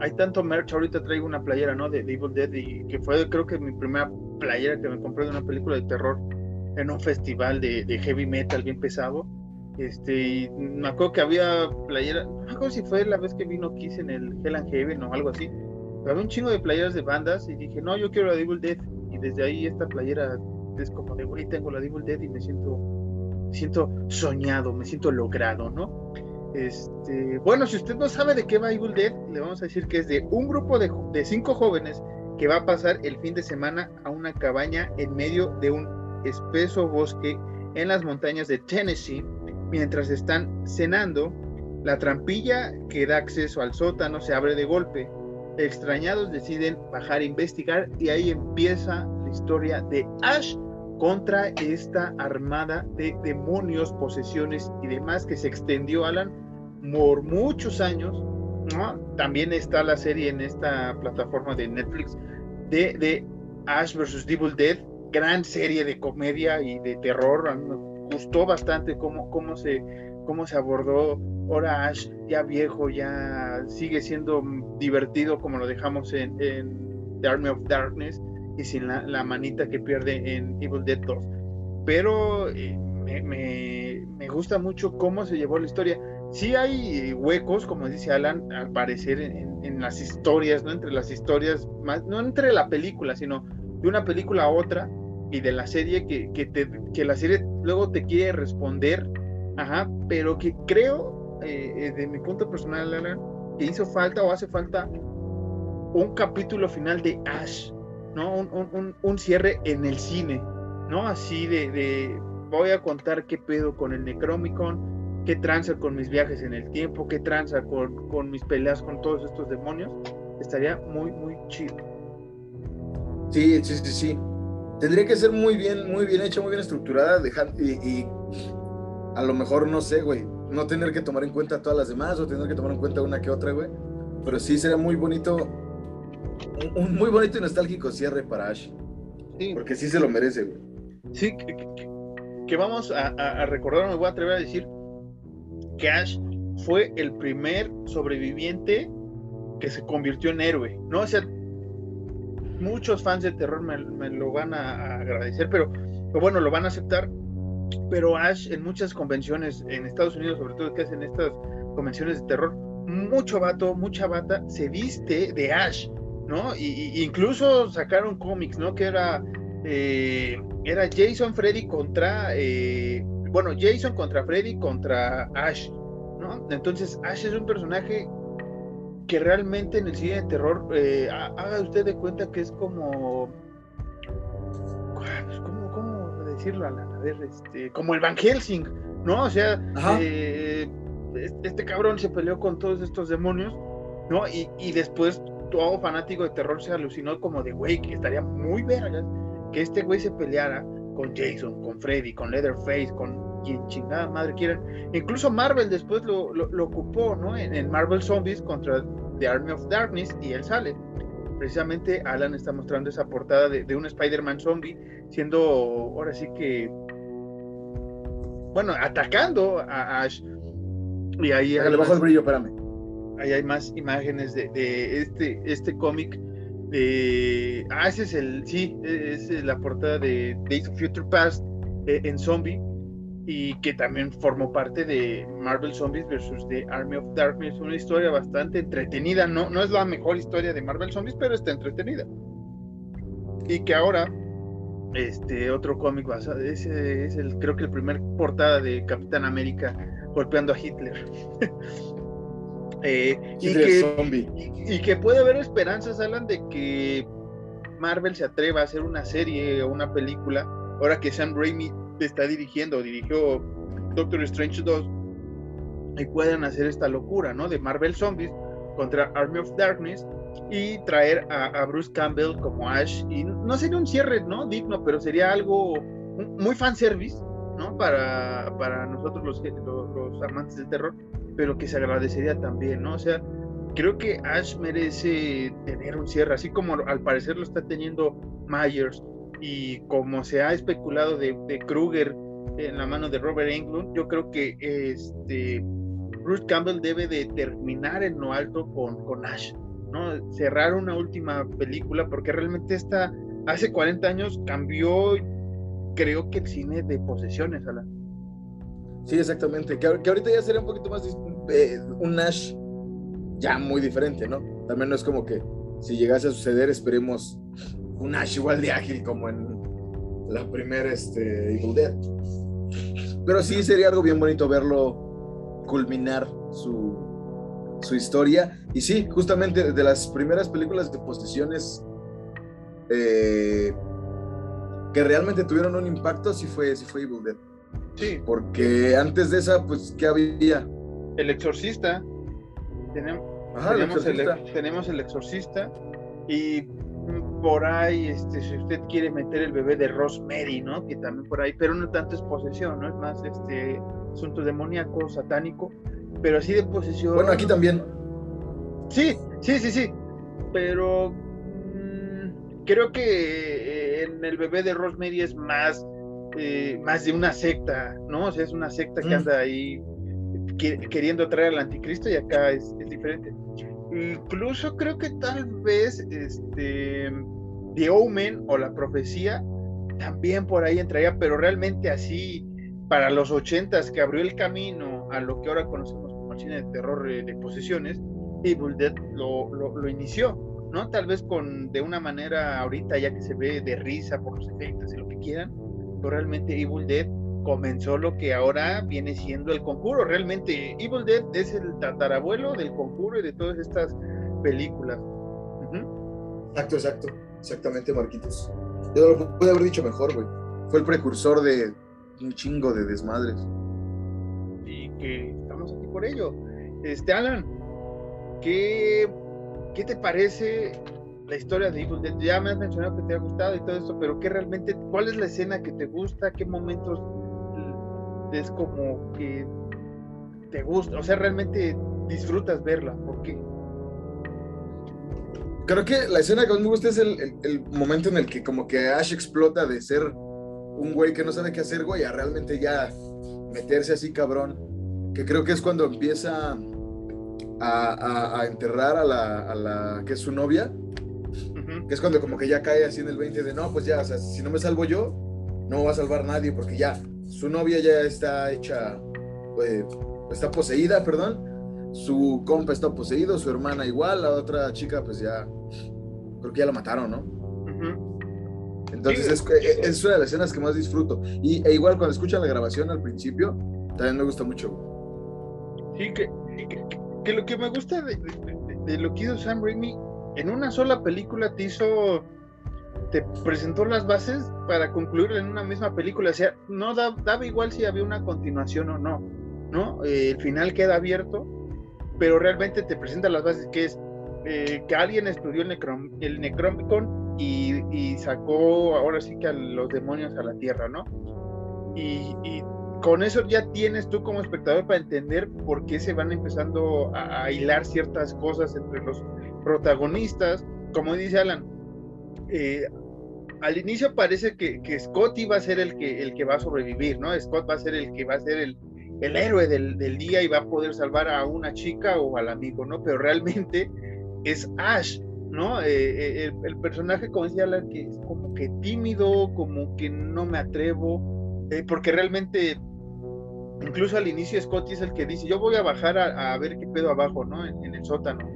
hay tanto merch, ahorita traigo una playera, ¿no? De, Evil Dead, y que fue creo que mi primera playera que me compré de una película de terror en un festival de, heavy metal bien pesado. Este, me acuerdo que había playera, no me acuerdo si fue la vez que vino Kiss en el Hell and Heaven o algo así. había un chingo de playeras de bandas y dije, no, yo quiero la Evil Dead. Y desde ahí esta playera es como de, güey, tengo la Evil Dead y me siento, me siento soñado, me siento logrado, ¿no? Este, bueno, si usted no sabe de qué va Evil Dead, le vamos a decir que es de un grupo de, de cinco jóvenes que va a pasar el fin de semana a una cabaña en medio de un espeso bosque en las montañas de Tennessee. Mientras están cenando, la trampilla que da acceso al sótano se abre de golpe. Extrañados deciden bajar a investigar y ahí empieza la historia de Ash contra esta armada de demonios, posesiones y demás que se extendió, Alan, por muchos años. ¿no? También está la serie en esta plataforma de Netflix de, de Ash vs. Devil Dead, gran serie de comedia y de terror. A mí me gustó bastante cómo, cómo, se, cómo se abordó. Ahora Ash, ya viejo, ya sigue siendo divertido como lo dejamos en, en The Army of Darkness y sin la, la, manita que pierde en Evil Dead 2. Pero eh, me, me, me gusta mucho cómo se llevó la historia sí hay huecos, como dice Alan, al parecer en, las historias, ¿no? Entre las historias, más, no entre la película, sino de una película a otra y de la serie que, que, te, que la serie luego te quiere responder, ajá, pero que creo, eh, eh, de mi punto personal, Alan, que hizo falta o hace falta un capítulo final de Ash, ¿no? Un, un, un cierre en el cine, ¿no? Así de, de, voy a contar qué pedo con el Necromicon, qué tranza con mis viajes en el tiempo, qué tranza con, con mis peleas con todos estos demonios, estaría muy, muy chido. Sí, sí, sí, sí. Tendría que ser muy bien, muy bien hecha, muy bien estructurada, dejar, y, a lo mejor, no sé, güey, no tener que tomar en cuenta todas las demás o tener que tomar en cuenta una que otra, güey. Pero sí sería muy bonito un, muy bonito y nostálgico cierre para Ash. Sí. Porque sí se lo merece, güey. Sí, que, vamos a, a, recordar, me voy a atrever a decir que Ash fue el primer sobreviviente que se convirtió en héroe, ¿no? O sea, muchos fans de terror me, lo van a agradecer, pero, bueno, lo van a aceptar. Pero Ash en muchas convenciones en Estados Unidos, sobre todo que hacen estas convenciones de terror, mucho vato, mucha bata se viste de Ash, ¿no? Y, incluso sacaron cómics, ¿no? Que era, eh, era Jason Freddy contra, eh, bueno, Jason contra Freddy contra Ash, ¿no? Entonces Ash es un personaje que realmente en el cine de terror, eh, haga usted de cuenta que es como, pues, ¿cómo, cómo decirlo? A ver, este, como el Van Helsing, ¿no? O sea, eh, este cabrón se peleó con todos estos demonios, ¿no? Y, y después todo fanático de terror se alucinó como de, güey, que estaría muy verga que este güey se peleara con Jason, con Freddy, con Leatherface, con quien chingada madre quieran. Incluso Marvel después lo, lo, ocupó, ¿no? En, Marvel Zombies contra The Army of Darkness y él sale. Precisamente Alan está mostrando esa portada de, un Spider-Man zombie, siendo ahora sí que, bueno, atacando a Ash. Y ahí... le bajo el brillo, espérame. Ahí hay más imágenes de, de este, este cómic de... Ah, ese es el... Sí, es la portada de Days of Future Past eh, en zombie y que también formó parte de Marvel Zombies versus The Army of Darkness, una historia bastante entretenida, no, no es la mejor historia de Marvel Zombies, pero está entretenida. Y que ahora, este otro cómic basado, ese es el, creo que el primer portada de Capitán América golpeando a Hitler. eh, y, que, y, que puede haber esperanzas, Alan, de que Marvel se atreva a hacer una serie o una película, ahora que Sam Raimi está dirigiendo, dirigió Doctor Strange 2, y puedan hacer esta locura, ¿no? De Marvel Zombies contra Army of Darkness y traer a, Bruce Campbell como Ash. Y no sería un cierre, ¿no? Digno, pero sería algo muy fanservice, ¿no? Para, para nosotros los, los, amantes del terror, pero que se agradecería también, ¿no? O sea, creo que Ash merece tener un cierre, así como al parecer lo está teniendo Myers y como se ha especulado de, Kruger en la mano de Robert Englund, yo creo que este Bruce Campbell debe de terminar en lo alto con, con Ash, ¿no? Cerrar una última película, porque realmente esta, hace 40 años cambió, creo que el cine de posesiones, Alan. Sí, exactamente, que, ahorita ya sería un poquito más eh, un Ash ya muy diferente, ¿no? También no es como que si llegase a suceder, esperemos un Ash igual de ágil como en la primera este, Evil Dead. Pero sí sería algo bien bonito verlo culminar su, su historia. Y sí, justamente de las primeras películas de posesiones eh, que realmente tuvieron un impacto, sí fue, sí fue Evil Dead. Sí. Porque antes de esa, pues, ¿qué había? El exorcista. Tenemos, el exorcista. tenemos el exorcista. Y por ahí, este, si usted quiere meter el bebé de Rosemary, ¿no? Que también por ahí, pero no tanto es posesión, ¿no? Es más este asunto demoníaco, satánico, pero así de posesión. Bueno, aquí también. Sí, sí, sí, sí. Pero mm, creo que eh, en el bebé de Rosemary es más, eh, más de una secta, ¿no? O sea, es una secta que mm. anda ahí queriendo traer al anticristo y acá es, es diferente. Incluso creo que tal vez este The Omen o la profecía también por ahí entraría, pero realmente así para los ochentas que abrió el camino a lo que ahora conocemos como el cine de terror de, posesiones, Evil Dead lo, lo, inició, ¿no? Tal vez con de una manera ahorita ya que se ve de risa por los efectos y lo que quieran, realmente Evil Dead comenzó lo que ahora viene siendo el conjuro. Realmente Evil Dead es el tatarabuelo del conjuro y de todas estas películas. Exacto, exacto. Exactamente, Marquitos. Yo lo pude haber dicho mejor, güey. Fue el precursor de un chingo de desmadres. Y que estamos aquí por ello. Este, Alan, ¿qué, qué te parece la historia de Evil Dead? Ya me has mencionado que te ha gustado y todo esto, pero ¿qué realmente, cuál es la escena que te gusta? ¿Qué momentos es como que te gusta? O sea, realmente disfrutas verla. ¿Por qué? creo que la escena que más me gusta es el, el, momento en el que como que Ash explota de ser un güey que no sabe qué hacer, güey, a realmente ya meterse así cabrón, que creo que es cuando empieza a, a, enterrar a la, a la, que es su novia, que es cuando como que ya cae así en el 20 de, no, pues ya, o sea, si no me salvo yo, no va a salvar nadie, porque ya, su novia ya está hecha, pues, está poseída, perdón, su compa está poseído, su hermana igual, la otra chica pues ya, creo que ya la mataron, ¿no? Entonces es, es, una de las escenas que más disfruto. Y e igual cuando escuchan la grabación al principio, también me gusta mucho. Sí, que, que, lo que me gusta de, de, lo que hizo Sam Raimi, en una sola película te hizo, te presentó las bases para concluir en una misma película. O sea, no daba igual si había una continuación o no, ¿no? Eh, el final queda abierto, pero realmente te presenta las bases que es eh, que alguien estudió el, Necrom, el Necronomicon y, sacó ahora sí que a los demonios a la tierra, ¿no? Y, con eso ya tienes tú como espectador para entender por qué se van empezando a, hilar ciertas cosas entre los protagonistas. Como dice Alan, eh, al inicio parece que, Scott iba a ser el que, el que va a sobrevivir, ¿no? Scott va a ser el que va a ser el, el héroe del, del, día y va a poder salvar a una chica o al amigo, ¿no? Pero realmente es Ash ¿no? Eh, eh, el, personaje, como decía Alan, que es como que tímido, como que no me atrevo, porque realmente, incluso al inicio Scotty es el que dice, yo voy a bajar a, ver qué pedo abajo, ¿no? En, el sótano.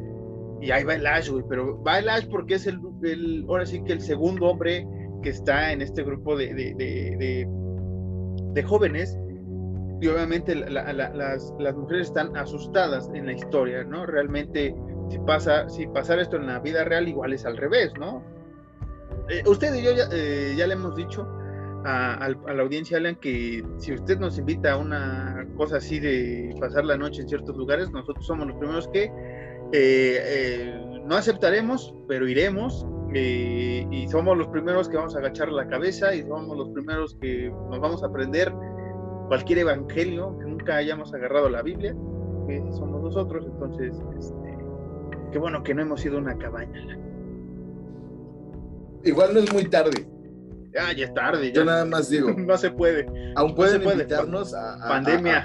Y ahí va el Ash, güey, pero va el Ash porque es el, el, ahora sí que el segundo hombre que está en este grupo de, de, de, jóvenes. Y obviamente las, las mujeres están asustadas en la historia, ¿no? Realmente si pasa, si pasar esto en la vida real, igual es al revés, ¿no? Eh, usted y yo ya, eh, ya, le hemos dicho a, la audiencia, Alan, que si usted nos invita a una cosa así de pasar la noche en ciertos lugares, nosotros somos los primeros que eh, no aceptaremos, pero iremos. y somos los primeros que vamos a agachar la cabeza y somos los primeros que nos vamos a aprender cualquier evangelio que nunca hayamos agarrado la Biblia, que somos nosotros. Entonces, este, Qué bueno que no hemos ido a una cabaña. Igual no es muy tarde. Ya, ya es tarde. Yo nada más digo. no se puede. Aún pueden invitarnos a, Pandemia.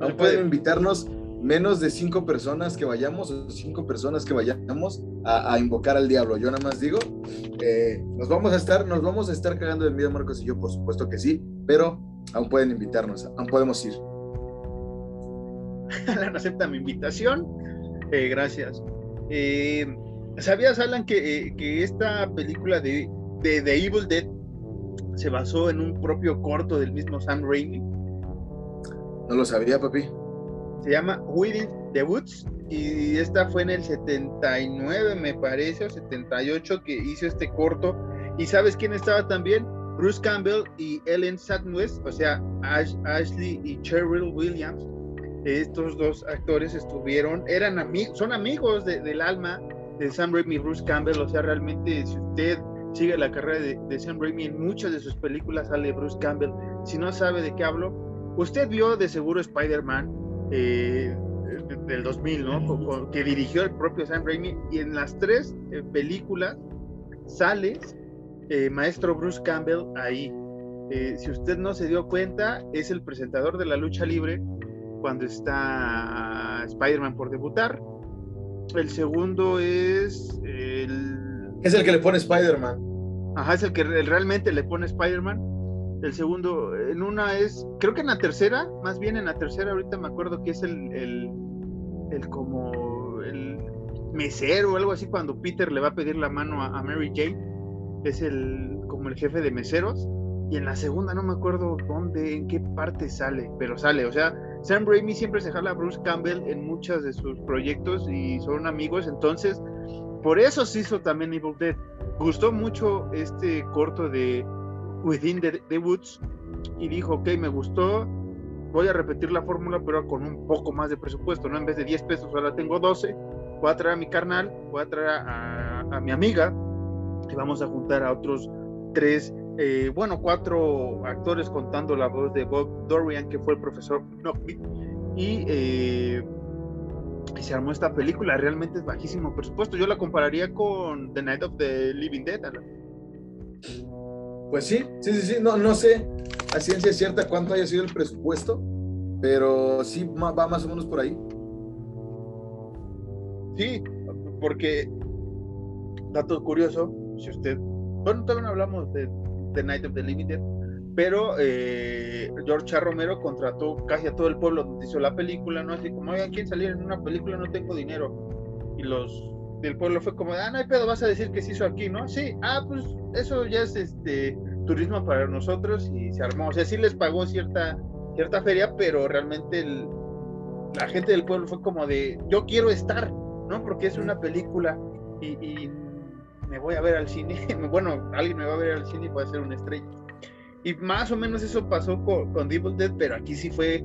aún pueden invitarnos menos de cinco personas que vayamos, o cinco personas que vayamos a, invocar al diablo. Yo nada más digo, eh, nos vamos a estar, nos vamos a estar cagando el miedo, Marcos y yo, por supuesto que sí, pero aún pueden invitarnos, aún podemos ir. Alan acepta mi invitación. Eh, gracias. Eh, ¿Sabías, Alan, que, que, esta película de, de The Evil Dead se basó en un propio corto del mismo Sam Raimi? No lo sabía, papi. Se llama Within the Woods y esta fue en el 79, me parece, o 78 que hizo este corto. ¿Y sabes quién estaba también? Bruce Campbell y Ellen Sadness, o sea, Ashley y Cheryl Williams estos dos actores estuvieron, eran amigos, son amigos del alma de Sam Raimi y Bruce Campbell, o sea, realmente si usted sigue la carrera de, Sam Raimi, en muchas de sus películas sale Bruce Campbell, si no sabe de qué hablo, usted vio de seguro Spider-Man eh, del 2000, ¿no? Que dirigió el propio Sam Raimi, y en las tres eh, películas sale eh, maestro Bruce Campbell ahí. si usted no se dio cuenta, es el presentador de la lucha libre cuando está Spider-Man por debutar. El segundo es el... Es el que le pone Spider-Man. Ajá, es el que realmente le pone Spider-Man. El segundo, en una es, creo que en la tercera, más bien en la tercera, ahorita me acuerdo que es el, el, el como el mesero o algo así, cuando Peter le va a pedir la mano a, Mary Jane, es el como el jefe de meseros. Y en la segunda no me acuerdo dónde, en qué parte sale, pero sale, o sea, Sam Raimi siempre se jala a Bruce Campbell en muchos de sus proyectos y son amigos, entonces por eso se hizo también Evil Dead. Gustó mucho este corto de Within the, Woods y dijo, ok, me gustó, voy a repetir la fórmula, pero con un poco más de presupuesto, ¿no? En vez de 10 pesos, ahora tengo 12, voy a traer a mi carnal, voy a traer a, mi amiga y vamos a juntar a otros tres eh, bueno, cuatro actores contando la voz de Bob Dorian, que fue el profesor Knockby, y, eh, que se armó esta película. Realmente es bajísimo presupuesto. Yo la compararía con The Night of the Living Dead. Pues sí, sí, sí, sí. No, no sé a ciencia cierta cuánto haya sido el presupuesto, pero sí va más o menos por ahí. Sí, porque, dato curioso, si usted, bueno, también hablamos de The Night of the Living Dead, pero eh, George Romero contrató casi a todo el pueblo donde hizo la película, ¿no? Así como, oigan, ¿quién salir en una película? No tengo dinero. Y los del pueblo fue como, ah, no hay pedo, vas a decir que se hizo aquí, ¿no? Sí, ah, pues eso ya es este turismo para nosotros y se armó. O sea, sí les pagó cierta, cierta feria, pero realmente la gente del pueblo fue como de, yo quiero estar, ¿no? Porque es una película y, me voy a ver al cine. bueno, alguien me va a ver al cine y voy a ser una estrella. Y más o menos eso pasó con, con Devil Dead, pero aquí sí fue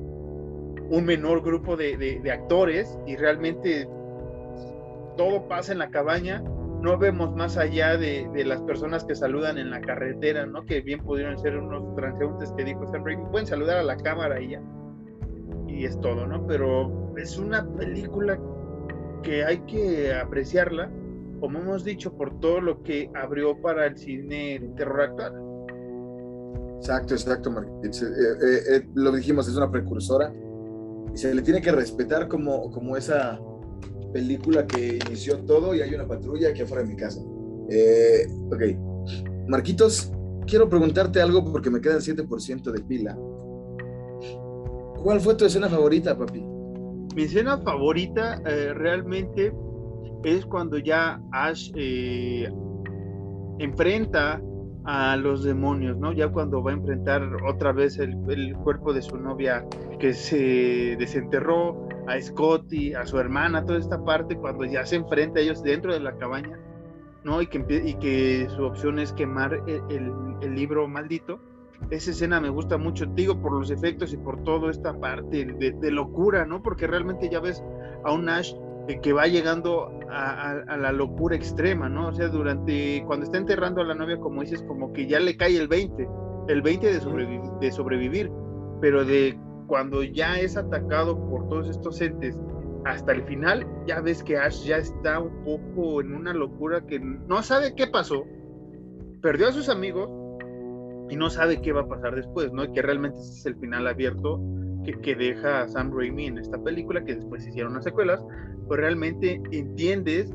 un menor grupo de, de actores y realmente todo pasa en la cabaña no vemos más allá de, las personas que saludan en la carretera, ¿no? Que bien pudieron ser unos transeúntes que dijo Sam Raimi, pueden saludar a la cámara y ya. Y es todo, ¿no? Pero es una película que hay que apreciarla, como hemos dicho, por todo lo que abrió para el cine terror actual. Exacto, exacto, Marquín. Eh, eh, eh, lo dijimos, es una precursora y se le tiene que respetar como, como esa película que inició todo y hay una patrulla aquí afuera de mi casa. Eh, ok. Marquitos, quiero preguntarte algo porque me queda el 7% de pila. ¿Cuál fue tu escena favorita, papi? Mi escena favorita eh, realmente es cuando ya Ash eh, enfrenta a los demonios, ¿no? Ya cuando va a enfrentar otra vez el, el, cuerpo de su novia que se desenterró, a Scotty, a su hermana, toda esta parte, cuando ya se enfrenta a ellos dentro de la cabaña, ¿no? Y que, y que su opción es quemar el, el, libro maldito. Esa escena me gusta mucho, digo, por los efectos y por toda esta parte de, locura, ¿no? Porque realmente ya ves a un Ash que va llegando a, a, la locura extrema, ¿no? O sea, durante, cuando está enterrando a la novia, como dices, como que ya le cae el 20, el 20 de, de sobrevivir, pero de cuando ya es atacado por todos estos entes hasta el final, ya ves que Ash ya está un poco en una locura que no sabe qué pasó, perdió a sus amigos y no sabe qué va a pasar después, ¿no? Que realmente ese es el final abierto que, que deja a Sam Raimi en esta película, que después hicieron las secuelas, pues realmente entiendes,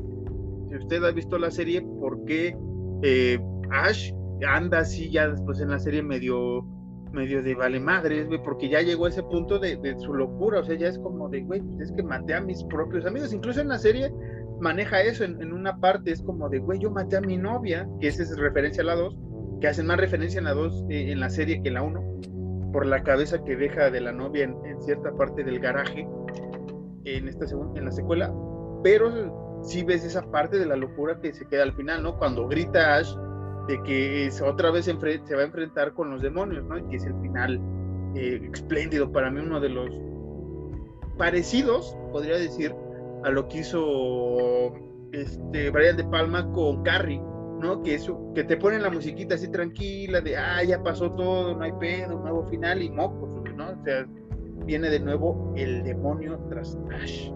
si usted ha visto la serie, por qué eh, Ash anda así ya después en la serie medio medio de vale madres, güey, porque ya llegó a ese punto de, su locura, o sea, ya es como de, güey, pues es que maté a mis propios amigos, incluso en la serie maneja eso en, una parte, es como de, güey, yo maté a mi novia, que esa es referencia a la 2, que hacen más referencia en la 2 eh, en la serie que en la 1, por la cabeza que deja de la novia en, cierta parte del garaje, en esta en la secuela, pero sí ves esa parte de la locura que se queda al final, ¿no? Cuando grita Ash, de que otra vez se, va a enfrentar con los demonios, ¿no? Y que es el final eh, espléndido para mí, uno de los parecidos, podría decir, a lo que hizo este Brian De Palma con Carrie, ¿no? Que eso, que te ponen la musiquita así tranquila, de ah, ya pasó todo, no hay pedo, nuevo final y mocos, ¿no? O sea, viene de nuevo el demonio tras Ash.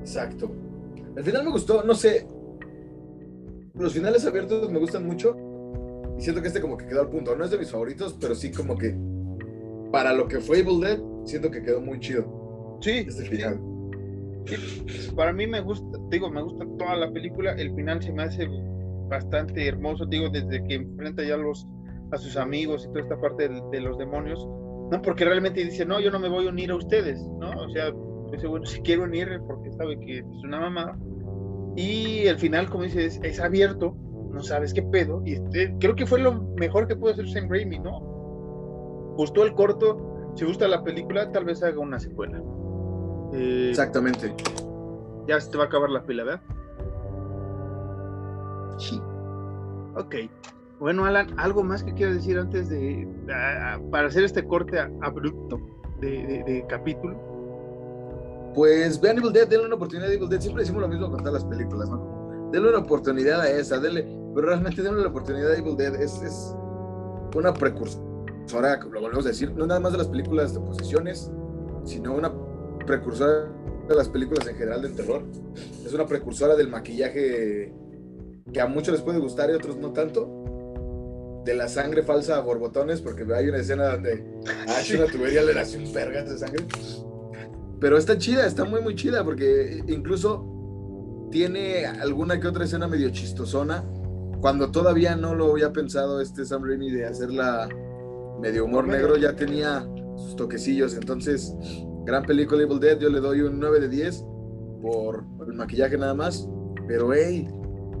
Exacto. Al final me gustó, no sé, los finales abiertos me gustan mucho y siento que este como que quedó al punto. No es de mis favoritos, pero sí como que para lo que fue Evil Dead, siento que quedó muy chido. Sí. Este final. Para mí me gusta, digo, me gusta toda la película. El final se me hace bastante hermoso, digo, desde que enfrenta ya a los a sus amigos y toda esta parte de, los demonios, ¿no? Porque realmente dice, no, yo no me voy a unir a ustedes, ¿no? O sea, ese bueno, si quiero unir porque sabe que es una mamá, y el final, como dices, es abierto, no sabes qué pedo. Y este, creo que fue lo mejor que pudo hacer Sam Raimi, ¿no? Gustó el corto, si gusta la película, tal vez haga una secuela. Eh, Exactamente. Ya se te va a acabar la pila, ¿verdad? Sí. Ok. Bueno, Alan, ¿algo más que quiero decir antes de. para hacer este corte abrupto de capítulo? Pues vean Evil Dead, denle una oportunidad a Evil Dead. Siempre decimos lo mismo con todas las películas, ¿no? Denle una oportunidad a esa, denle, pero realmente denle la oportunidad a Evil Dead. Es, una precursora, lo volvemos a decir, no nada más de las películas de posesiones, sino una precursora de las películas en general de terror. Es una precursora del maquillaje que a muchos les puede gustar y a otros no tanto. De la sangre falsa a borbotones, porque hay una escena donde a una tubería le nace un vergas de sangre. Pero está chida, está muy, muy chida, porque incluso tiene alguna que otra escena medio chistosona. Cuando todavía no lo había pensado este Sam Raimi de hacerla medio humor negro, ya tenía sus toquecillos. Entonces, gran película Evil Dead, yo le doy un 9 de 10 por el maquillaje nada más. Pero, hey,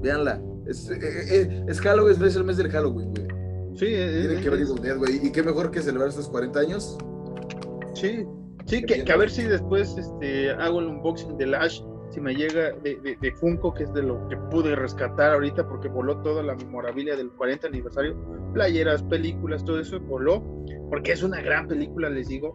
véanla. Es, eh, eh, eh, es, Halloween, es el mes del Halloween, güey. Sí, Tiene que ver Evil Dead, güey. Y qué mejor que celebrar estos 40 años. Sí, sí, que, a ver si después este, hago el unboxing de Lash si me llega de, de, Funko, que es de lo que pude rescatar ahorita porque voló toda la memorabilia del 40 aniversario, playeras, películas, todo eso voló, porque es una gran película, les digo.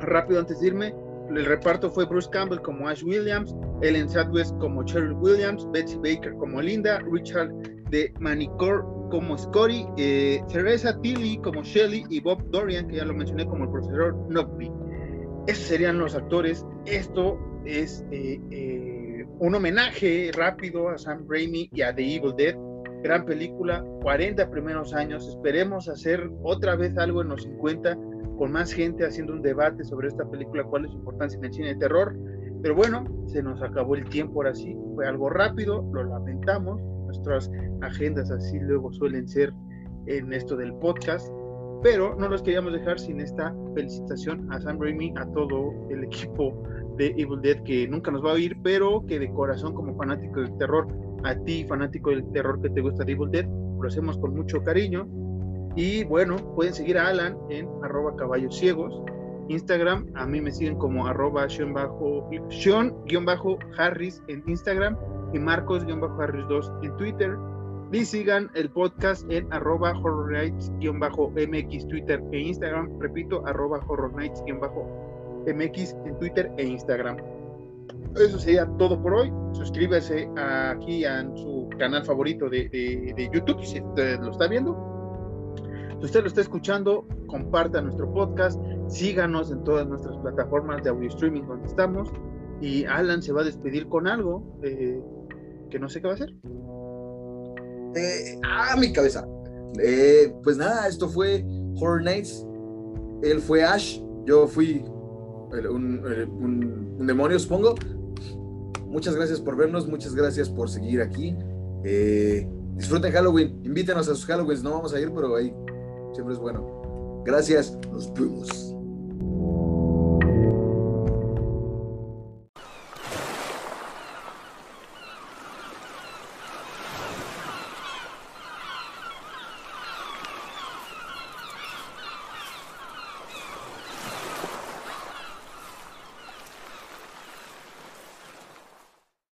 Rápido antes de irme, el reparto fue Bruce Campbell como Ash Williams, Ellen Sadwest como Cheryl Williams, Betsy Baker como Linda, Richard de Manicor como Scotty, eh, Teresa Tilly como Shelly y Bob Dorian, que ya lo mencioné como el profesor Nobby. Esos serían los actores. Esto es eh, eh, un homenaje rápido a Sam Raimi y a The Evil Dead. Gran película, 40 primeros años. Esperemos hacer otra vez algo en los 50 con más gente haciendo un debate sobre esta película, cuál es su importancia en el cine de terror. Pero bueno, se nos acabó el tiempo ahora sí. Fue algo rápido, lo lamentamos. Nuestras agendas así luego suelen ser en esto del podcast pero no los queríamos dejar sin esta felicitación a Sam Raimi, a todo el equipo de Evil Dead que nunca nos va a oír, pero que de corazón como fanático del terror, a ti fanático del terror que te gusta de Evil Dead, lo hacemos con mucho cariño. Y bueno, pueden seguir a Alan en arroba caballos ciegos. Instagram, a mí me siguen como arroba Sean-Harris en Instagram y Marcos-Harris 2 en Twitter. Y sigan el podcast en arroba horror nights-mx Twitter e Instagram. Repito, arroba horror nights-mx en Twitter e Instagram. Eso sería todo por hoy. Suscríbase aquí a su canal favorito de, de, YouTube si usted lo está viendo. Si usted lo está escuchando, comparta nuestro podcast, síganos en todas nuestras plataformas de audio streaming donde estamos. Y Alan se va a despedir con algo eh, que no sé qué va a hacer. Eh, ah, mi cabeza. Eh, pues nada, esto fue Horror Nights. Él fue Ash, yo fui un, demonio, supongo. Muchas gracias por vernos, muchas gracias por seguir aquí. Eh, disfruten Halloween, invítenos a sus Halloweens, no vamos a ir, pero ahí siempre es bueno. Gracias, nos vemos.